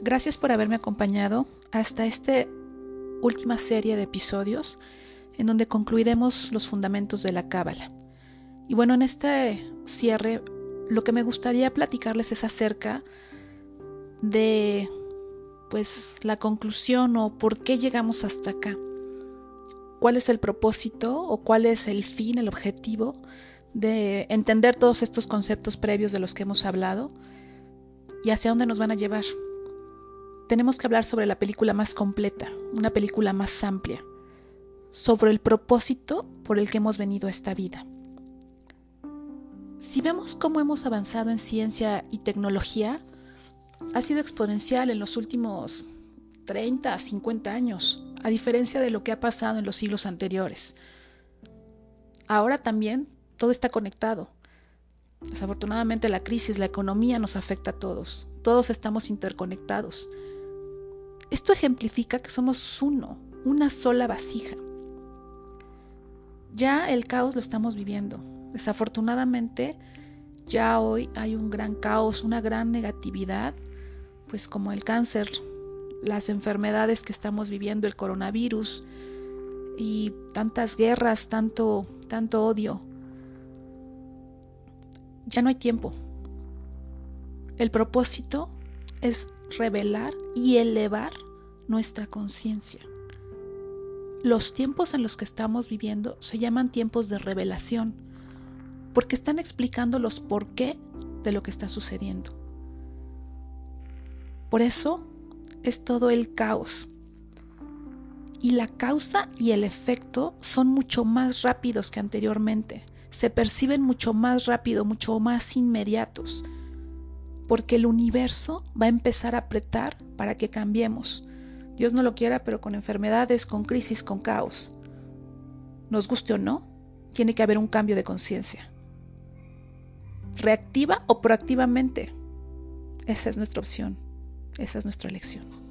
Gracias por haberme acompañado hasta esta última serie de episodios en donde concluiremos los fundamentos de la Cábala. Y bueno, en este cierre lo que me gustaría platicarles es acerca de pues la conclusión o por qué llegamos hasta acá. ¿Cuál es el propósito o cuál es el fin, el objetivo de entender todos estos conceptos previos de los que hemos hablado y hacia dónde nos van a llevar? Tenemos que hablar sobre la película más completa, una película más amplia, sobre el propósito por el que hemos venido a esta vida. Si vemos cómo hemos avanzado en ciencia y tecnología, ha sido exponencial en los últimos 30 a 50 años, a diferencia de lo que ha pasado en los siglos anteriores. Ahora también todo está conectado. Desafortunadamente la crisis, la economía nos afecta a todos. Todos estamos interconectados. Esto ejemplifica que somos uno, una sola vasija. Ya el caos lo estamos viviendo. Desafortunadamente, ya hoy hay un gran caos, una gran negatividad, pues como el cáncer, las enfermedades que estamos viviendo, el coronavirus y tantas guerras, tanto, tanto odio. Ya no hay tiempo. El propósito es revelar y elevar nuestra conciencia. Los tiempos en los que estamos viviendo se llaman tiempos de revelación, porque están explicando los por qué de lo que está sucediendo. Por eso es todo el caos. Y la causa y el efecto son mucho más rápidos que anteriormente. Se perciben mucho más rápido, mucho más inmediatos. Porque el universo va a empezar a apretar para que cambiemos. Dios no lo quiera, pero con enfermedades, con crisis, con caos. Nos guste o no, tiene que haber un cambio de conciencia. Reactiva o proactivamente. Esa es nuestra opción. Esa es nuestra elección.